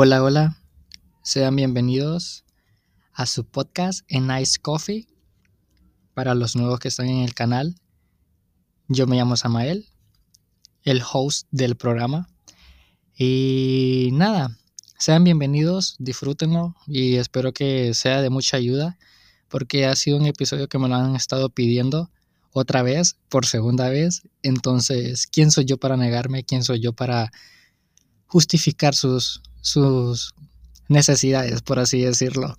Hola, hola. Sean bienvenidos a su podcast en Nice Coffee. Para los nuevos que están en el canal, yo me llamo Samael, el host del programa. Y nada, sean bienvenidos, disfrútenlo y espero que sea de mucha ayuda porque ha sido un episodio que me lo han estado pidiendo otra vez, por segunda vez. Entonces, ¿quién soy yo para negarme? ¿Quién soy yo para justificar sus, sus necesidades, por así decirlo?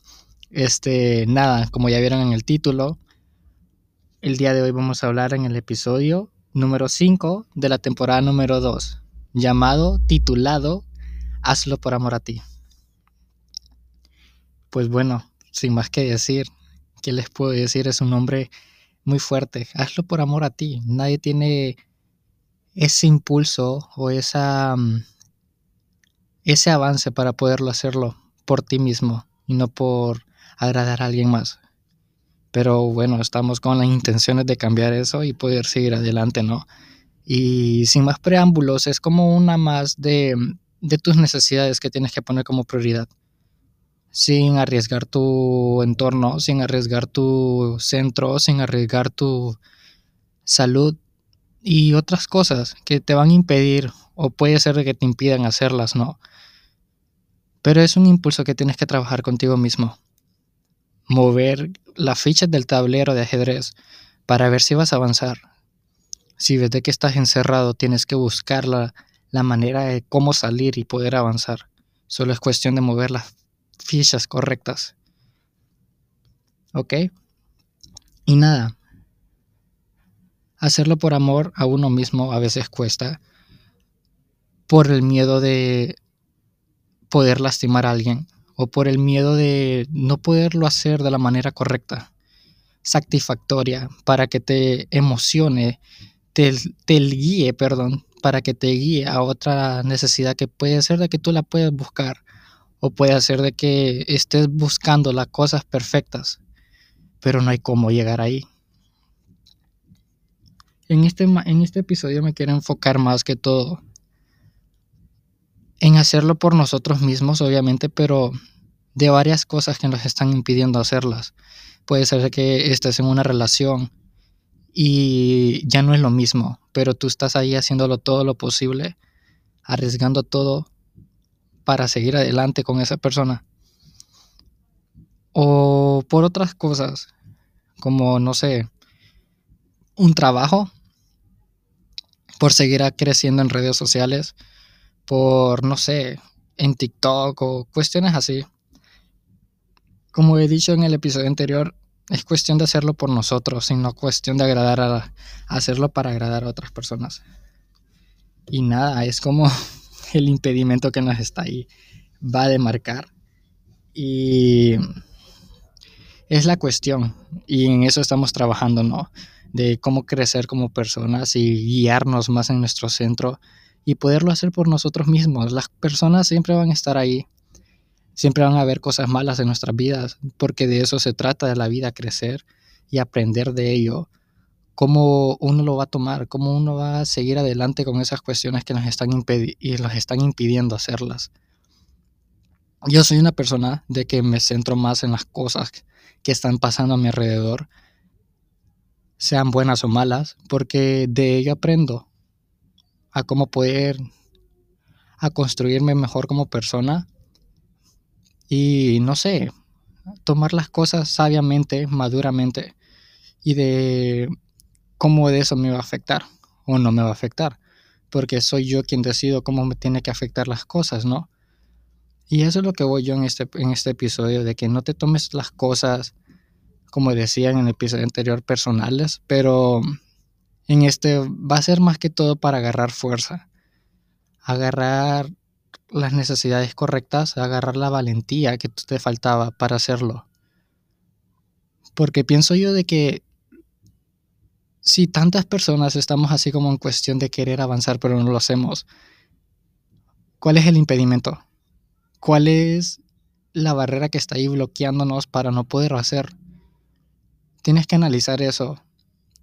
Este, nada, como ya vieron en el título, el día de hoy vamos a hablar en el episodio número 5 de la temporada número 2, llamado, titulado, Hazlo por amor a ti. Pues bueno, sin más que decir, ¿qué les puedo decir? Es un nombre muy fuerte. Hazlo por amor a ti. Nadie tiene ese impulso o esa, mm, ese avance para poderlo hacerlo por ti mismo y no por agradar a alguien más. Pero bueno, estamos con las intenciones de cambiar eso y poder seguir adelante, ¿no? Y sin más preámbulos, es como una más de, de tus necesidades que tienes que poner como prioridad sin arriesgar tu entorno, sin arriesgar tu centro, sin arriesgar tu salud y otras cosas que te van a impedir o puede ser que te impidan hacerlas, ¿no? Pero es un impulso que tienes que trabajar contigo mismo. Mover las fichas del tablero de ajedrez para ver si vas a avanzar. Si ves de que estás encerrado, tienes que buscar la, la manera de cómo salir y poder avanzar. Solo es cuestión de mover las fichas correctas. ¿Ok? Y nada. Hacerlo por amor a uno mismo a veces cuesta. Por el miedo de poder lastimar a alguien. O por el miedo de no poderlo hacer de la manera correcta. Satisfactoria. Para que te emocione. Te, te guíe, perdón. Para que te guíe a otra necesidad que puede ser de que tú la puedes buscar o puede ser de que estés buscando las cosas perfectas, pero no hay cómo llegar ahí. En este, en este episodio me quiero enfocar más que todo en hacerlo por nosotros mismos, obviamente, pero de varias cosas que nos están impidiendo hacerlas. Puede ser que estés en una relación y ya no es lo mismo, pero tú estás ahí haciéndolo todo lo posible, arriesgando todo para seguir adelante con esa persona. O por otras cosas, como, no sé, un trabajo, por seguir creciendo en redes sociales, por, no sé, en TikTok o cuestiones así. Como he dicho en el episodio anterior, es cuestión de hacerlo por nosotros, sino cuestión de agradar a, hacerlo para agradar a otras personas. Y nada, es como el impedimento que nos está ahí va a demarcar. Y es la cuestión. Y en eso estamos trabajando, ¿no? De cómo crecer como personas y guiarnos más en nuestro centro y poderlo hacer por nosotros mismos. Las personas siempre van a estar ahí. Siempre van a haber cosas malas en nuestras vidas, porque de eso se trata de la vida, crecer y aprender de ello cómo uno lo va a tomar, cómo uno va a seguir adelante con esas cuestiones que nos están, y nos están impidiendo hacerlas. Yo soy una persona de que me centro más en las cosas que están pasando a mi alrededor, sean buenas o malas, porque de ello aprendo a cómo poder, a construirme mejor como persona y no sé, tomar las cosas sabiamente, maduramente y de cómo de eso me va a afectar o no me va a afectar, porque soy yo quien decido cómo me tiene que afectar las cosas, ¿no? Y eso es lo que voy yo en este, en este episodio, de que no te tomes las cosas, como decía en el episodio anterior, personales, pero en este va a ser más que todo para agarrar fuerza, agarrar las necesidades correctas, agarrar la valentía que te faltaba para hacerlo. Porque pienso yo de que si tantas personas estamos así como en cuestión de querer avanzar pero no lo hacemos, ¿cuál es el impedimento? ¿Cuál es la barrera que está ahí bloqueándonos para no poder hacer? Tienes que analizar eso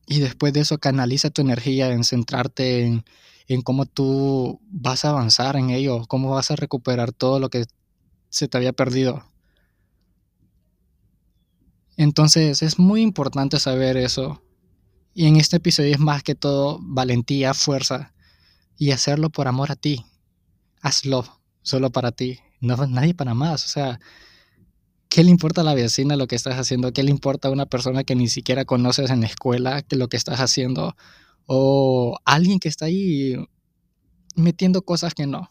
y después de eso canaliza tu energía en centrarte en, en cómo tú vas a avanzar en ello, cómo vas a recuperar todo lo que se te había perdido. Entonces es muy importante saber eso. Y en este episodio es más que todo valentía, fuerza y hacerlo por amor a ti. Hazlo solo para ti, no nadie para más. O sea, ¿qué le importa a la vecina lo que estás haciendo? ¿Qué le importa a una persona que ni siquiera conoces en la escuela que lo que estás haciendo? O alguien que está ahí metiendo cosas que no.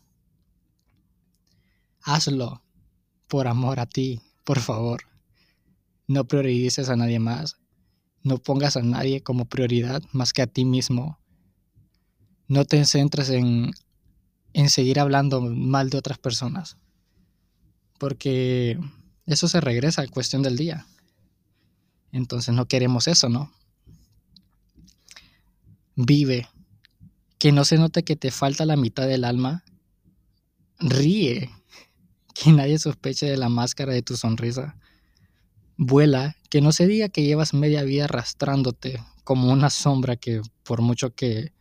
Hazlo por amor a ti, por favor. No priorices a nadie más. No pongas a nadie como prioridad más que a ti mismo. No te centres en, en seguir hablando mal de otras personas. Porque eso se regresa a cuestión del día. Entonces no queremos eso, ¿no? Vive. Que no se note que te falta la mitad del alma. Ríe. Que nadie sospeche de la máscara de tu sonrisa. Vuela, que no se diga que llevas media vida arrastrándote como una sombra que por mucho que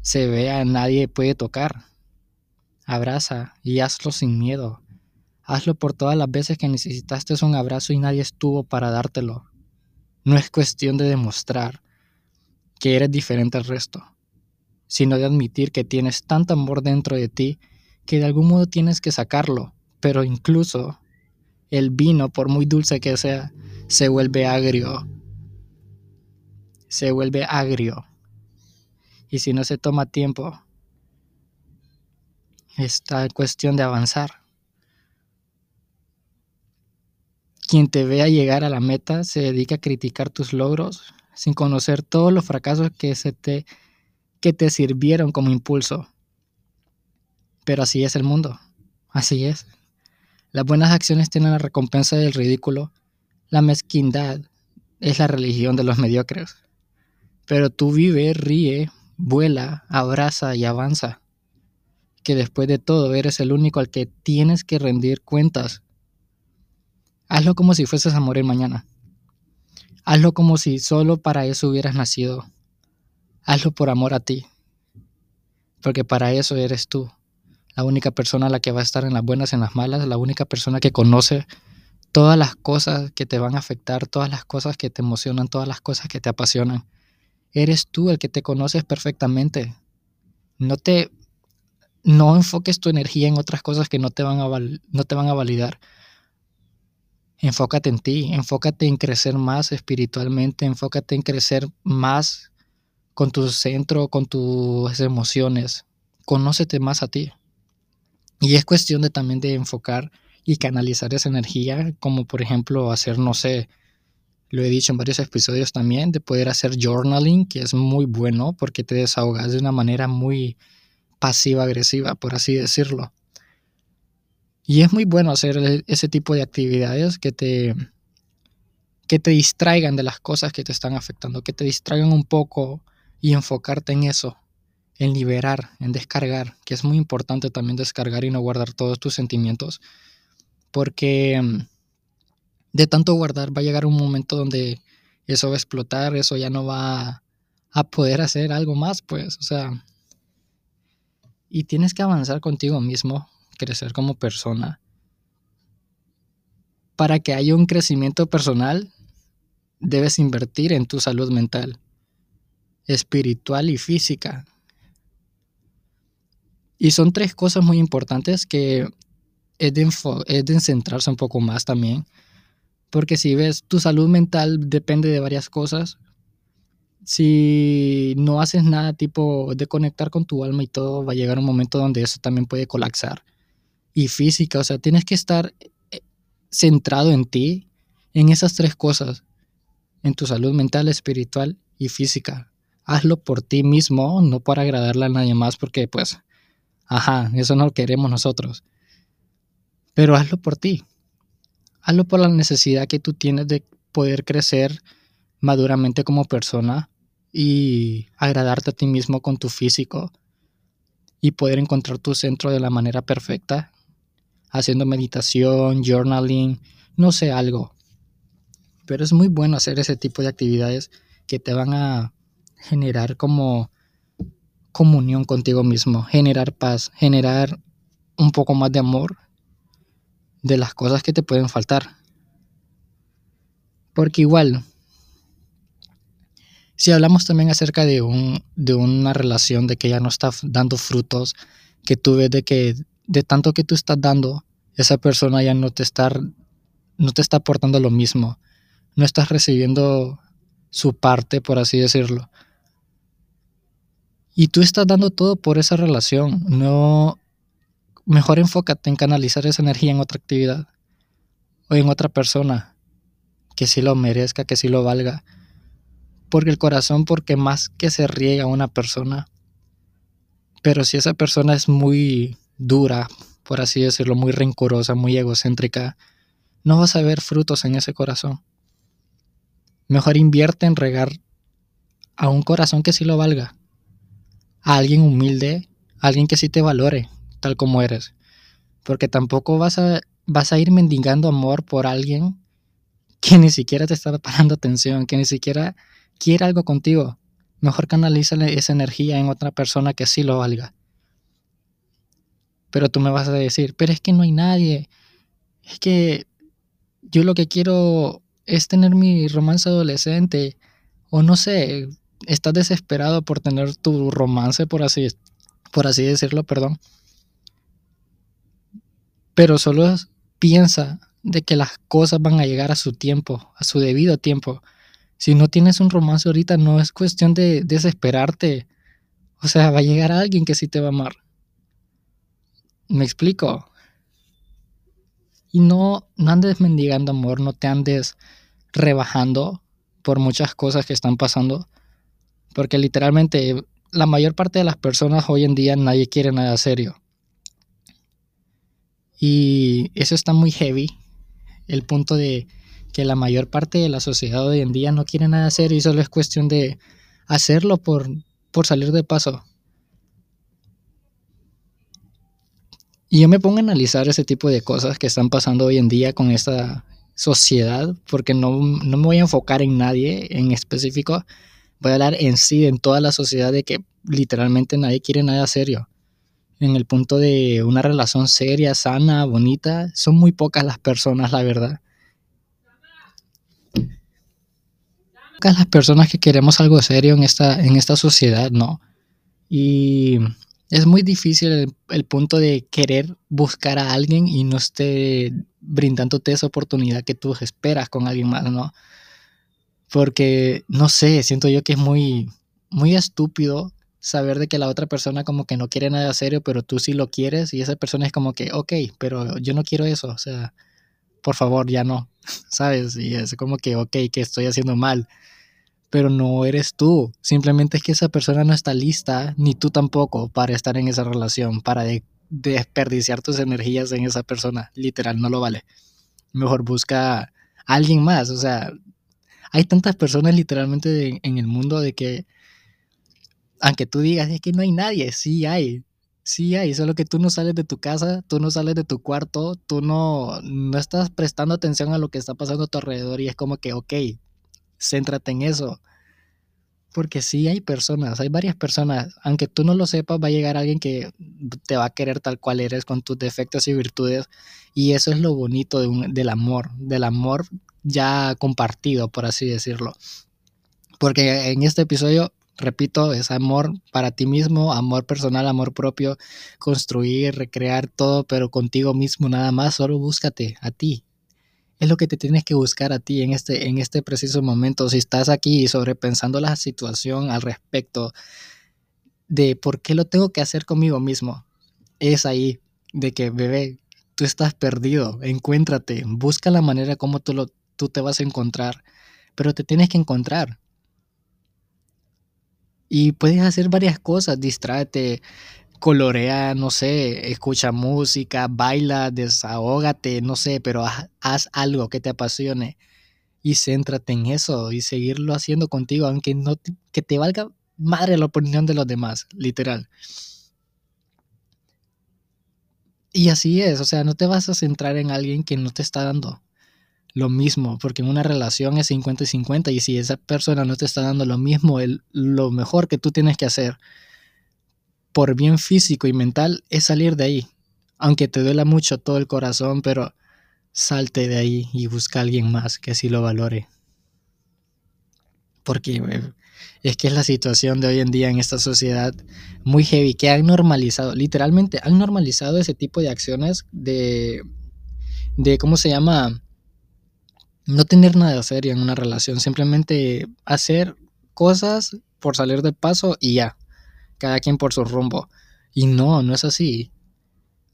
se vea nadie puede tocar. Abraza y hazlo sin miedo. Hazlo por todas las veces que necesitaste un abrazo y nadie estuvo para dártelo. No es cuestión de demostrar que eres diferente al resto, sino de admitir que tienes tanto amor dentro de ti que de algún modo tienes que sacarlo, pero incluso el vino, por muy dulce que sea, se vuelve agrio. Se vuelve agrio. Y si no se toma tiempo, está cuestión de avanzar. Quien te vea llegar a la meta se dedica a criticar tus logros sin conocer todos los fracasos que, se te, que te sirvieron como impulso. Pero así es el mundo. Así es. Las buenas acciones tienen la recompensa del ridículo. La mezquindad es la religión de los mediocres. Pero tú vive, ríe, vuela, abraza y avanza. Que después de todo eres el único al que tienes que rendir cuentas. Hazlo como si fueses a morir mañana. Hazlo como si solo para eso hubieras nacido. Hazlo por amor a ti. Porque para eso eres tú la única persona a la que va a estar en las buenas, en las malas, la única persona que conoce todas las cosas que te van a afectar, todas las cosas que te emocionan, todas las cosas que te apasionan. Eres tú el que te conoces perfectamente. No te no enfoques tu energía en otras cosas que no te van a no te van a validar. Enfócate en ti, enfócate en crecer más espiritualmente, enfócate en crecer más con tu centro, con tus emociones. Conócete más a ti. Y es cuestión de también de enfocar y canalizar esa energía, como por ejemplo hacer, no sé, lo he dicho en varios episodios también, de poder hacer journaling, que es muy bueno porque te desahogas de una manera muy pasiva-agresiva, por así decirlo. Y es muy bueno hacer e, ese tipo de actividades que te, que te distraigan de las cosas que te están afectando, que te distraigan un poco y enfocarte en eso en liberar, en descargar, que es muy importante también descargar y no guardar todos tus sentimientos, porque mm, de tanto guardar va a llegar un momento donde eso va a explotar, eso ya no va a poder hacer algo más, pues, o sea, y tienes que avanzar contigo mismo, crecer como persona. Para que haya un crecimiento personal, debes invertir en tu salud mental, espiritual y física. Y son tres cosas muy importantes que es de, centrarse un poco más también. Porque si ves, tu salud mental depende de varias cosas. Si no haces nada tipo de conectar con tu alma y todo, va a llegar un momento donde eso también puede colapsar. Y física, o sea, tienes que estar eh, centrado en ti, en esas tres cosas, en tu salud mental, espiritual y física. Hazlo por ti mismo, no para agradarle a nadie más, porque pues Ajá, eso no lo queremos nosotros. Pero hazlo por ti. Hazlo por la necesidad que tú tienes de poder crecer maduramente como persona y agradarte a ti mismo con tu físico y poder encontrar tu centro de la manera perfecta, haciendo meditación, journaling, no sé, algo. Pero es muy bueno hacer ese tipo de actividades que te van a generar como comunión contigo mismo, generar paz, generar un poco más de amor de las cosas que te pueden faltar. Porque igual, si hablamos también acerca de, un, de una relación de que ya no está dando frutos, que tú ves de que de tanto que tú estás dando, esa persona ya no te está, no te está aportando lo mismo, no estás recibiendo su parte, por así decirlo. Y tú estás dando todo por esa relación, no mejor enfócate en canalizar esa energía en otra actividad o en otra persona que sí lo merezca, que sí lo valga. Porque el corazón, porque más que se riega una persona, pero si esa persona es muy dura, por así decirlo, muy rencorosa, muy egocéntrica, no vas a ver frutos en ese corazón. Mejor invierte en regar a un corazón que sí lo valga, a alguien humilde, a alguien que sí te valore, tal como eres. Porque tampoco vas a, vas a ir mendigando amor por alguien que ni siquiera te está parando atención, que ni siquiera quiere algo contigo. Mejor canalízale esa energía en otra persona que sí lo valga. Pero tú me vas a decir, pero es que no hay nadie. Es que yo lo que quiero es tener mi romance adolescente. O no sé, estás desesperado por tener tu romance, por así, por así decirlo, perdón. Pero solo piensa de que las cosas van a llegar a su tiempo, a su debido tiempo. Si no tienes un romance ahorita, no es cuestión de desesperarte. O sea, va a llegar alguien que sí te va a amar. ¿Me explico? Y no, no andes mendigando amor, no te andes rebajando por muchas cosas que están pasando. Porque literalmente la mayor parte de las personas hoy en día nadie quiere nada serio. Y eso está muy heavy. El punto de que la mayor parte de la sociedad hoy en día no quiere nada serio y solo es cuestión de hacerlo por, por salir de paso. Y yo me pongo a analizar ese tipo de cosas que están pasando hoy en día con esta sociedad, porque no, no me voy a enfocar en nadie en específico, voy a hablar en sí, en toda la sociedad, de que literalmente nadie quiere nada serio. En el punto de una relación seria, sana, bonita, son muy pocas las personas, la verdad. Pocas las personas que queremos algo serio en esta, en esta sociedad, ¿no? Y es muy difícil el, punto de querer buscar a alguien y no esté brindándote esa oportunidad que tú esperas con alguien más, ¿no? Porque, no sé, siento yo que es muy, muy estúpido saber de que la otra persona como que no quiere nada serio, pero tú sí lo quieres y esa persona es como que, ok, pero yo no quiero eso, o sea, por favor, ya no, ¿sabes? Y es como que, ok, que estoy haciendo mal pero no eres tú. Simplemente es que esa persona no está lista, ni tú tampoco, para estar en esa relación, para desperdiciar tus energías en esa persona. Literal, no lo vale. Mejor busca a alguien más. O sea, hay tantas personas literalmente en el mundo de que, aunque tú digas es que no hay nadie, sí hay. Sí hay, solo que tú no sales de tu casa, tú no sales de tu cuarto, tú no, no estás prestando atención a lo que está pasando a tu alrededor y es como que, ok, céntrate en eso. Porque sí hay personas, hay varias personas, aunque tú no lo sepas, va a llegar alguien que te va a querer tal cual eres, con tus defectos y virtudes. Y eso es lo bonito del amor, del amor ya compartido, por así decirlo. Porque en este episodio, repito, es amor para ti mismo, amor personal, amor propio, construir, recrear todo, pero contigo mismo nada más, solo búscate a ti, es lo que te tienes que buscar a ti en este, en este preciso momento. Si estás aquí sobrepensando la situación al respecto de por qué lo tengo que hacer conmigo mismo, es ahí de que, bebé, tú estás perdido, encuéntrate, busca la manera como tú, lo, tú te vas a encontrar, pero te tienes que encontrar. Y puedes hacer varias cosas, distráete, colorea, no sé, escucha música, baila, desahógate, no sé, pero haz, algo que te apasione y céntrate en eso y seguirlo haciendo contigo, aunque no te, que te valga madre la opinión de los demás, literal. Y así es, o sea, no te vas a centrar en alguien que no te está dando lo mismo, porque en una relación es 50 y 50 y si esa persona no te está dando lo mismo, el, lo mejor que tú tienes que hacer por bien físico y mental es salir de ahí. Aunque te duela mucho todo el corazón, pero salte de ahí y busca a alguien más que así lo valore. Porque eh, es que es la situación de hoy en día en esta sociedad muy heavy, que han normalizado, literalmente han normalizado ese tipo de acciones de, de ¿cómo se llama? No tener nada serio en una relación, simplemente hacer cosas por salir de paso y ya, cada quien por su rumbo. Y no, no es así.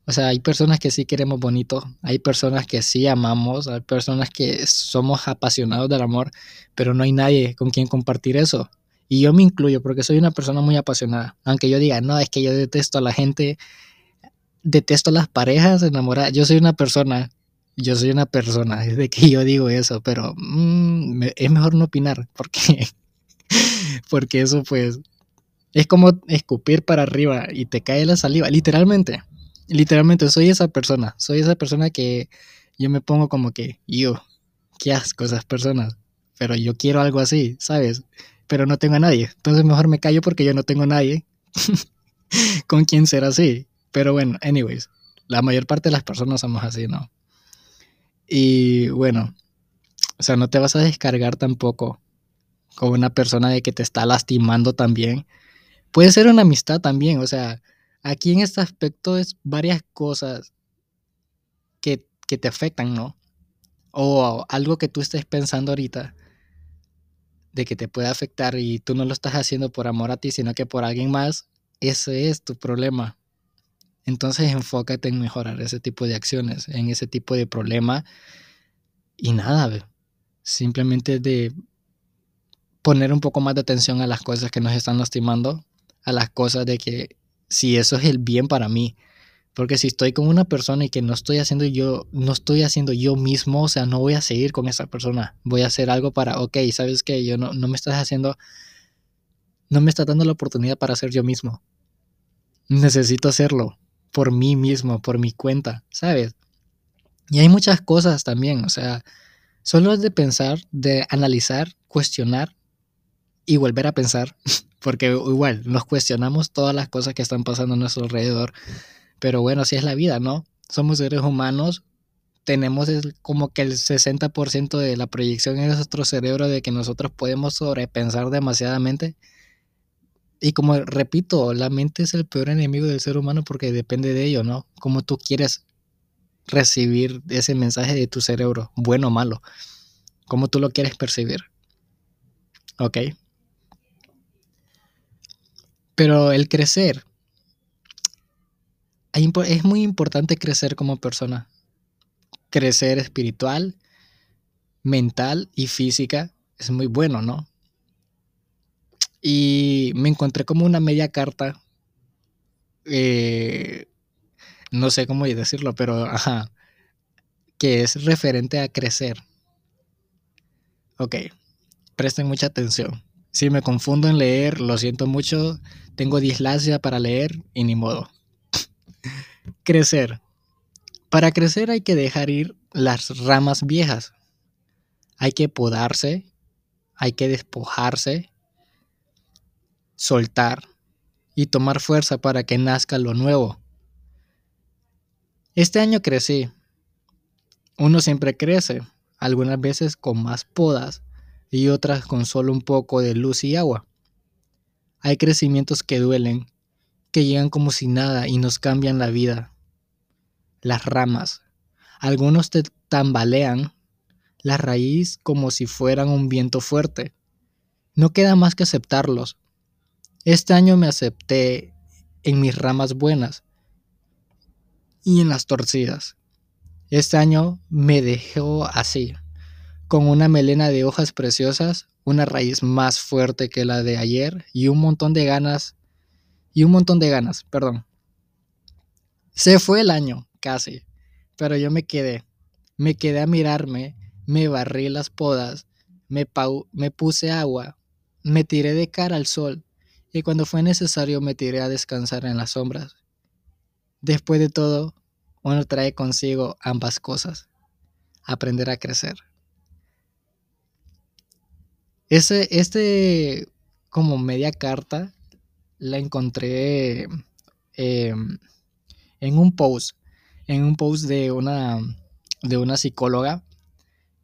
O sea, hay personas que sí queremos bonito, hay personas que sí amamos, hay personas que somos apasionados del amor, pero no hay nadie con quien compartir eso. Y yo me incluyo porque soy una persona muy apasionada. Aunque yo diga, no, es que yo detesto a la gente, detesto a las parejas enamoradas. Yo soy una persona, yo soy una persona, es de que yo digo eso, pero mm, es mejor no opinar porque, porque eso pues es como escupir para arriba y te cae la saliva, literalmente. Literalmente soy esa persona, soy esa persona que yo me pongo como que, yo, qué asco esas personas, pero yo quiero algo así, ¿sabes? Pero no tengo a nadie, entonces mejor me callo porque yo no tengo a nadie con quien ser así. Pero bueno, anyways, la mayor parte de las personas somos así, ¿no? Y bueno, o sea, no te vas a descargar tampoco con una persona de que te está lastimando también. Puede ser una amistad también, o sea, Aquí en este aspecto es varias cosas que, te afectan, ¿no? O algo que tú estés pensando ahorita de que te puede afectar y tú no lo estás haciendo por amor a ti, sino que por alguien más, ese es tu problema. Entonces enfócate en mejorar ese tipo de acciones, en ese tipo de problema y nada, simplemente de poner un poco más de atención a las cosas que nos están lastimando, a las cosas de que si eso es el bien para mí. Porque si estoy con una persona y que no estoy haciendo yo, no estoy haciendo yo mismo, o sea, no voy a seguir con esa persona. Voy a hacer algo para, ok, sabes que yo no, no me estás haciendo, no me estás dando la oportunidad para ser yo mismo. Necesito hacerlo por mí mismo, por mi cuenta, ¿sabes? Y hay muchas cosas también, o sea, solo es de pensar, de analizar, cuestionar y volver a pensar porque igual nos cuestionamos todas las cosas que están pasando a nuestro alrededor, pero bueno, así es la vida, ¿no? Somos seres humanos, tenemos como que el 60% de la proyección en nuestro cerebro de que nosotros podemos sobrepensar demasiadamente. Y como repito, la mente es el peor enemigo del ser humano porque depende de ello, ¿no? Como tú quieres recibir ese mensaje de tu cerebro, bueno o malo, como tú lo quieres percibir. ¿Ok? Pero el crecer, es muy importante crecer como persona. Crecer espiritual, mental y física es muy bueno, ¿no? Y me encontré como una media carta, eh, no sé cómo decirlo, pero ajá, que es referente a crecer. Ok, presten mucha atención. Si me confundo en leer, lo siento mucho. Tengo dislasia para leer y ni modo. crecer. Para crecer hay que dejar ir las ramas viejas. Hay que podarse, hay que despojarse, soltar y tomar fuerza para que nazca lo nuevo. Este año crecí. Uno siempre crece, algunas veces con más podas, y otras con solo un poco de luz y agua. Hay crecimientos que duelen, que llegan como si nada y nos cambian la vida. Las ramas. Algunos te tambalean la raíz como si fueran un viento fuerte. No queda más que aceptarlos. Este año me acepté en mis ramas buenas y en las torcidas. Este año me dejó así con una melena de hojas preciosas, una raíz más fuerte que la de ayer y un montón de ganas, y un montón de ganas, perdón. Se fue el año, casi, pero yo me quedé, me quedé a mirarme, me barrí las podas, me, me puse agua, me tiré de cara al sol y cuando fue necesario me tiré a descansar en las sombras. Después de todo, uno trae consigo ambas cosas, aprender a crecer. Ese, este, como media carta, la encontré em, en un post, en un post de una de una psicóloga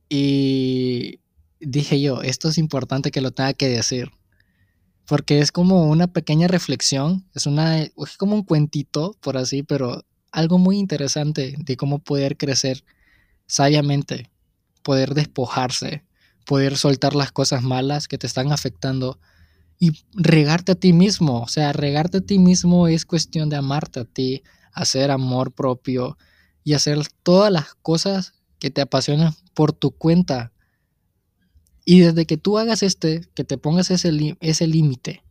y dije yo, esto es importante que lo tenga que decir. Porque es como una pequeña reflexión, es, una, es como un cuentito, por así, pero algo muy interesante de cómo poder crecer sabiamente, poder despojarse, poder soltar las cosas malas que te están afectando y regarte a ti mismo. O sea, regarte a ti mismo es cuestión de amarte a ti, hacer amor propio y hacer todas las cosas que te apasionan por tu cuenta. Y desde que tú hagas este, que te pongas ese, ese límite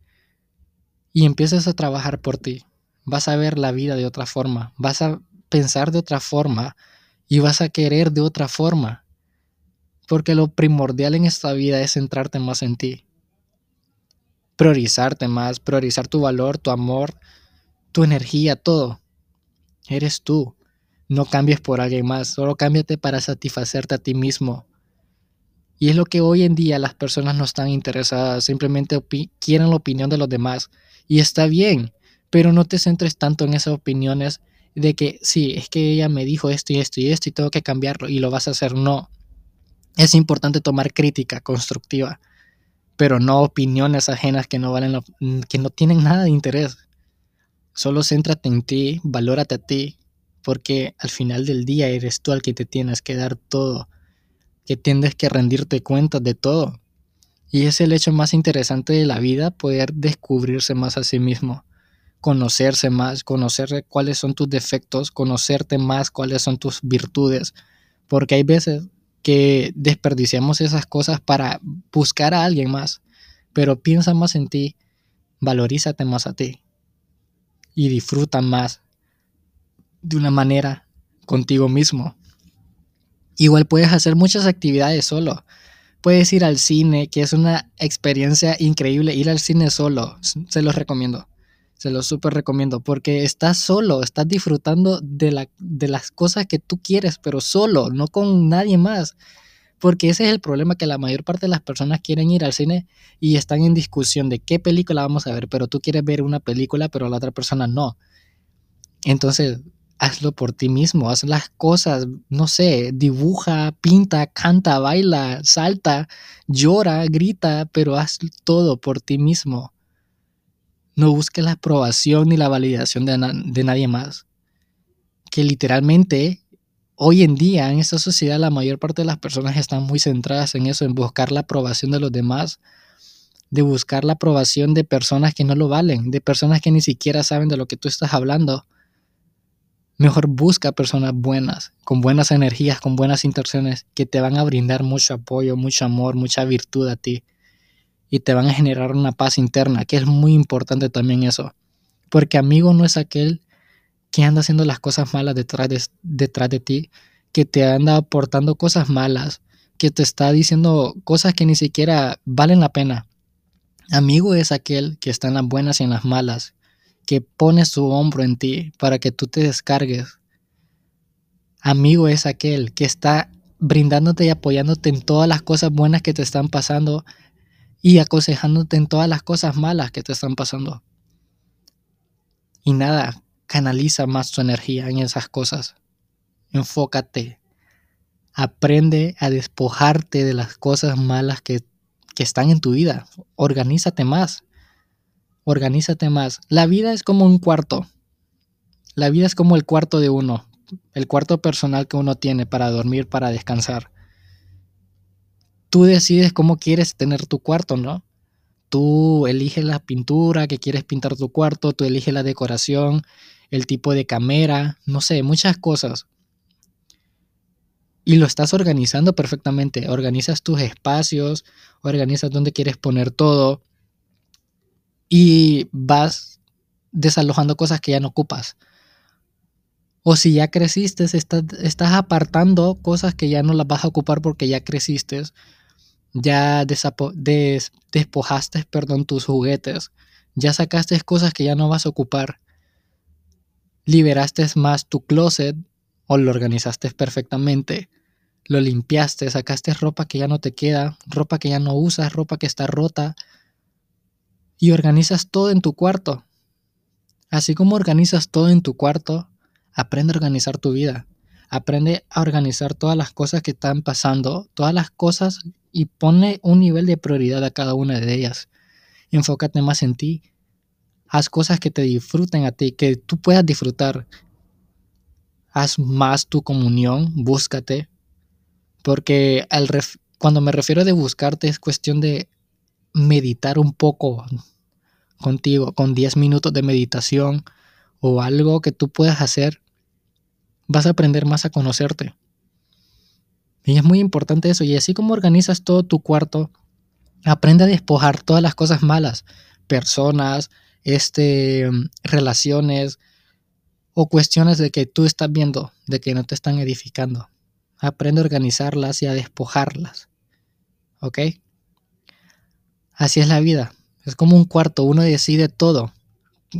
y empieces a trabajar por ti, vas a ver la vida de otra forma, vas a pensar de otra forma y vas a querer de otra forma. Porque lo primordial en esta vida es centrarte más en ti. Priorizarte más, priorizar tu valor, tu amor, tu energía, todo. Eres tú. No cambies por alguien más, solo cámbiate para satisfacerte a ti mismo. Y es lo que hoy en día las personas no están interesadas, simplemente quieren la opinión de los demás. Y está bien, pero no te centres tanto en esas opiniones de que sí, es que ella me dijo esto y esto y esto y tengo que cambiarlo y lo vas a hacer. No. Es importante tomar crítica constructiva, pero no opiniones ajenas que no valen, que no tienen nada de interés. Solo céntrate en ti, valórate a ti, porque al final del día eres tú al que te tienes que dar todo, que tienes que rendirte cuenta de todo. Y es el hecho más interesante de la vida, poder descubrirse más a sí mismo conocerse más, conocer cuáles son tus defectos, conocerte más cuáles son tus virtudes, porque hay veces que desperdiciamos esas cosas para buscar a alguien más, pero piensa más en ti, valorízate más a ti y disfruta más de una manera contigo mismo. Igual puedes hacer muchas actividades solo. Puedes ir al cine, que es una experiencia increíble. Ir al cine solo, se los recomiendo. Se lo súper recomiendo porque estás solo, estás disfrutando de, la, de las cosas que tú quieres, pero solo, no con nadie más. Porque ese es el problema que la mayor parte de las personas quieren ir al cine y están en discusión de qué película vamos a ver, pero tú quieres ver una película, pero la otra persona no. Entonces, hazlo por ti mismo, haz las cosas, no sé, dibuja, pinta, canta, baila, salta, llora, grita, pero haz todo por ti mismo. No busques la aprobación ni la validación de, de nadie más. Que literalmente hoy en día en esta sociedad la mayor parte de las personas están muy centradas en eso, en buscar la aprobación de los demás, de buscar la aprobación de personas que no lo valen, de personas que ni siquiera saben de lo que tú estás hablando. Mejor busca personas buenas, con buenas energías, con buenas intenciones, que te van a brindar mucho apoyo, mucho amor, mucha virtud a ti y te van a generar una paz interna, que es muy importante también eso. Porque amigo no es aquel que anda haciendo las cosas malas detrás de, detrás de ti, que te anda aportando cosas malas, que te está diciendo cosas que ni siquiera valen la pena. Amigo es aquel que está en las buenas y en las malas, que pone su hombro en ti para que tú te descargues. Amigo es aquel que está brindándote y apoyándote en todas las cosas buenas que te están pasando y aconsejándote en todas las cosas malas que te están pasando. Y nada, canaliza más tu energía en esas cosas. Enfócate. Aprende a despojarte de las cosas malas que, que están en tu vida. Organízate más. Organízate más. La vida es como un cuarto. La vida es como el cuarto de uno. El cuarto personal que uno tiene para dormir, para descansar tú decides cómo quieres tener tu cuarto, ¿no? Tú eliges la pintura que quieres pintar tu cuarto, tú eliges la decoración, el tipo de cámara, no sé, muchas cosas. Y lo estás organizando perfectamente. Organizas tus espacios, organizas dónde quieres poner todo y vas desalojando cosas que ya no ocupas. O si ya creciste, estás, estás apartando cosas que ya no las vas a ocupar porque ya creciste ya despojaste, perdón, tus juguetes, ya sacaste cosas que ya no vas a ocupar, liberaste más tu closet o lo organizaste perfectamente, lo limpiaste, sacaste ropa que ya no te queda, ropa que ya no usas, ropa que está rota y organizas todo en tu cuarto. Así como organizas todo en tu cuarto, aprende a organizar tu vida. Aprende a organizar todas las cosas que están pasando, todas las cosas y pone un nivel de prioridad a cada una de ellas. Enfócate más en ti. Haz cosas que te disfruten a ti, que tú puedas disfrutar. Haz más tu comunión, búscate. Porque al cuando me refiero de buscarte es cuestión de meditar un poco contigo, con 10 minutos de meditación o algo que tú puedas hacer vas a aprender más a conocerte. Y es muy importante eso. Y así como organizas todo tu cuarto, aprende a despojar todas las cosas malas, personas, este, relaciones o cuestiones de que tú estás viendo, de que no te están edificando. Aprende a organizarlas y a despojarlas. ¿Ok? Así es la vida. Es como un cuarto, uno decide todo.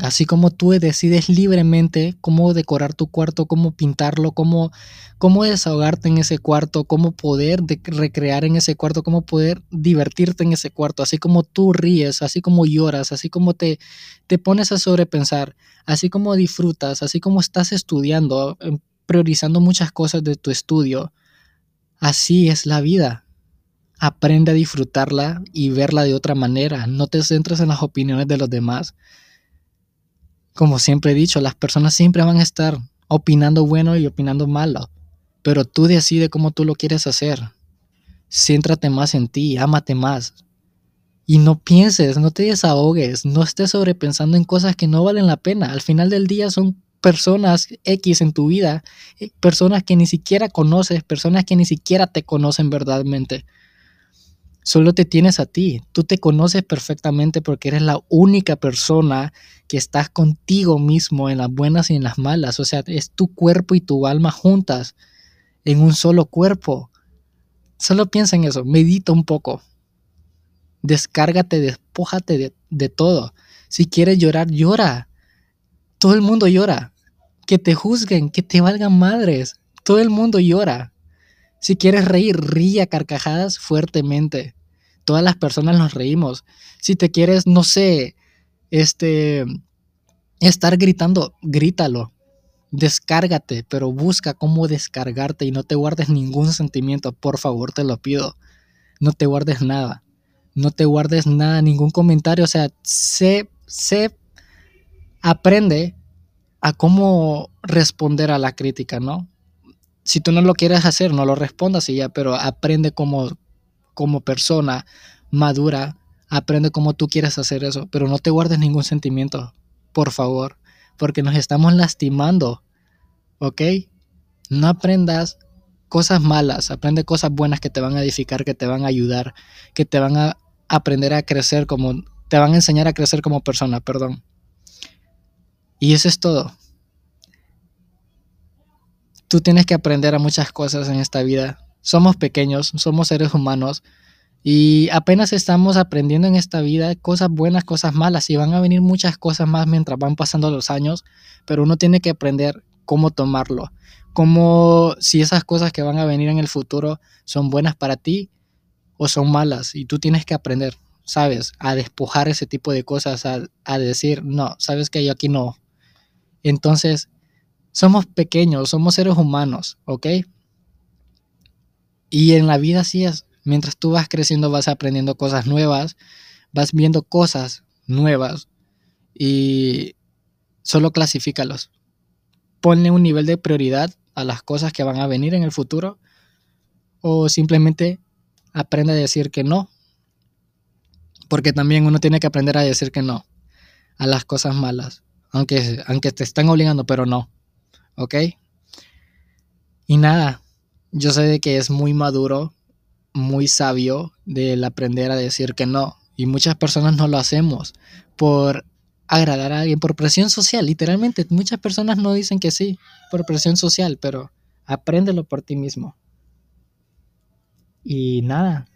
Así como tú decides libremente cómo decorar tu cuarto, cómo pintarlo, cómo, cómo desahogarte en ese cuarto, cómo poder recrear en ese cuarto, cómo poder divertirte en ese cuarto, así como tú ríes, así como lloras, así como te, te pones a sobrepensar, así como disfrutas, así como estás estudiando, em, priorizando muchas cosas de tu estudio. Así es la vida. Aprende a disfrutarla y verla de otra manera. No te centres en las opiniones de los demás como siempre he dicho, las personas siempre van a estar opinando bueno y opinando malo, pero tú decides cómo tú lo quieres hacer. Céntrate más en ti, ámate más. Y no pienses, no te desahogues, no estés sobrepensando en cosas que no valen la pena. Al final del día son personas X en tu vida, eh, personas que ni siquiera conoces, personas que ni siquiera te conocen verdaderamente. Solo te tienes a ti. Tú te conoces perfectamente porque eres la única persona que estás contigo mismo en las buenas y en las malas. O sea, es tu cuerpo y tu alma juntas en un solo cuerpo. Solo piensa en eso, medita un poco. Descárgate, despójate de, de todo. Si quieres llorar, llora. Todo el mundo llora. Que te juzguen, que te valgan madres. Todo el mundo llora. Si quieres reír, ríe a carcajadas fuertemente. Todas las personas nos reímos. Si te quieres, no sé, este, estar gritando, grítalo. Descárgate, pero busca cómo descargarte y no te guardes ningún sentimiento, por favor, te lo pido. No te guardes nada. No te guardes nada, ningún comentario. O sea, sé, aprende a cómo responder a la crítica, ¿no? si tú no lo quieres hacer, no lo respondas y ya, pero aprende como, como persona madura, aprende cómo tú quieres hacer eso, pero no te guardes ningún sentimiento, por favor, porque nos estamos lastimando, ¿ok? No aprendas cosas malas, aprende cosas buenas que te van a edificar, que te van a ayudar, que te van a aprender a crecer como, te van a enseñar a crecer como persona, perdón. Y eso es todo. Tú tienes que aprender a muchas cosas en esta vida. Somos pequeños, somos seres humanos y apenas estamos aprendiendo en esta vida cosas buenas, cosas malas y van a venir muchas cosas más mientras van pasando los años, pero uno tiene que aprender cómo tomarlo, cómo si esas cosas que van a venir en el futuro son buenas para ti o son malas y tú tienes que aprender, ¿sabes? A despojar ese tipo de cosas, a, decir, no, sabes que yo aquí no. Entonces, somos pequeños, somos seres humanos, ¿ok? Y en la vida así es. Mientras tú vas creciendo vas aprendiendo cosas nuevas, vas viendo cosas nuevas y solo clasifícalos. Ponle un nivel de prioridad a las cosas que van a venir en el futuro o simplemente aprende a decir que no. Porque también uno tiene que aprender a decir que no a las cosas malas, aunque, aunque te están obligando, pero no. ¿ok? Y nada, yo sé de que es muy maduro, muy sabio del aprender a decir que no. Y muchas personas no lo hacemos por agradar a alguien, por presión social, literalmente. Muchas personas no dicen que sí, por presión social, pero apréndelo por ti mismo. Y nada,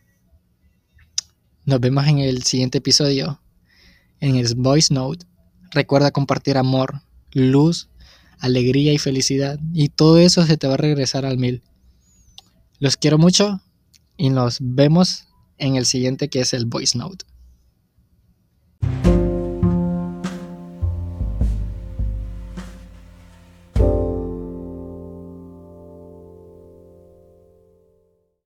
nos vemos en el siguiente episodio, en el voice note. Recuerda compartir amor, luz alegría y felicidad. Y todo eso se te va a regresar al mil. Los quiero mucho y nos vemos en el siguiente que es el voice note.